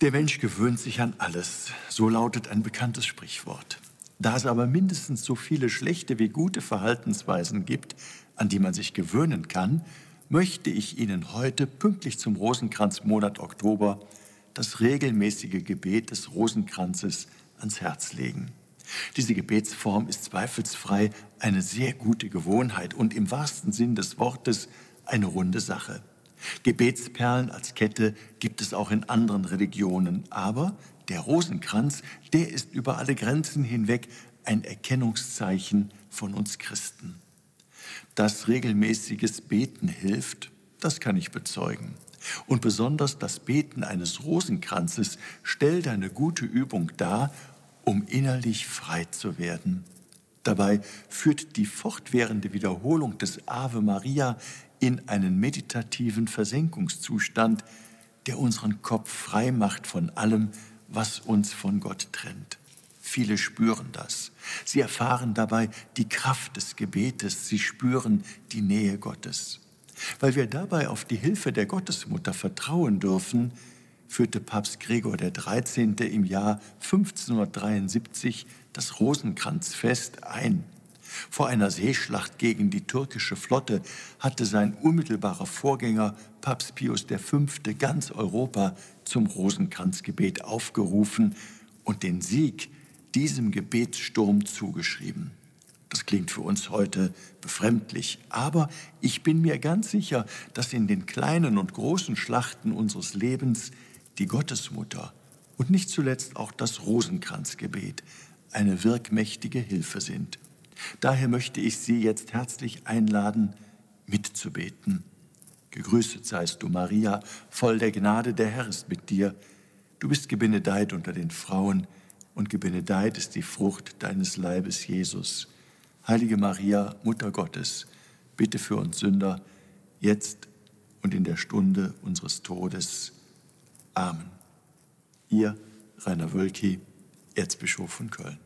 Der Mensch gewöhnt sich an alles, so lautet ein bekanntes Sprichwort. Da es aber mindestens so viele schlechte wie gute Verhaltensweisen gibt, an die man sich gewöhnen kann, möchte ich Ihnen heute pünktlich zum Rosenkranzmonat Oktober das regelmäßige Gebet des Rosenkranzes ans Herz legen. Diese Gebetsform ist zweifelsfrei eine sehr gute Gewohnheit und im wahrsten Sinn des Wortes eine runde Sache. Gebetsperlen als Kette gibt es auch in anderen Religionen, aber der Rosenkranz, der ist über alle Grenzen hinweg ein Erkennungszeichen von uns Christen. Dass regelmäßiges Beten hilft, das kann ich bezeugen. Und besonders das Beten eines Rosenkranzes stellt eine gute Übung dar, um innerlich frei zu werden. Dabei führt die fortwährende Wiederholung des Ave Maria in einen meditativen Versenkungszustand, der unseren Kopf frei macht von allem, was uns von Gott trennt. Viele spüren das. Sie erfahren dabei die Kraft des Gebetes. Sie spüren die Nähe Gottes. Weil wir dabei auf die Hilfe der Gottesmutter vertrauen dürfen, führte Papst Gregor XIII. im Jahr 1573 das Rosenkranzfest ein. Vor einer Seeschlacht gegen die türkische Flotte hatte sein unmittelbarer Vorgänger Papst Pius V. ganz Europa zum Rosenkranzgebet aufgerufen und den Sieg diesem Gebetssturm zugeschrieben. Das klingt für uns heute befremdlich, aber ich bin mir ganz sicher, dass in den kleinen und großen Schlachten unseres Lebens die Gottesmutter und nicht zuletzt auch das Rosenkranzgebet eine wirkmächtige Hilfe sind. Daher möchte ich Sie jetzt herzlich einladen, mitzubeten. Gegrüßet seist du, Maria, voll der Gnade, der Herr ist mit dir. Du bist gebenedeit unter den Frauen, und gebenedeit ist die Frucht deines Leibes, Jesus. Heilige Maria, Mutter Gottes, bitte für uns Sünder, jetzt und in der Stunde unseres Todes. Amen. Ihr, Rainer Wölki, Erzbischof von Köln.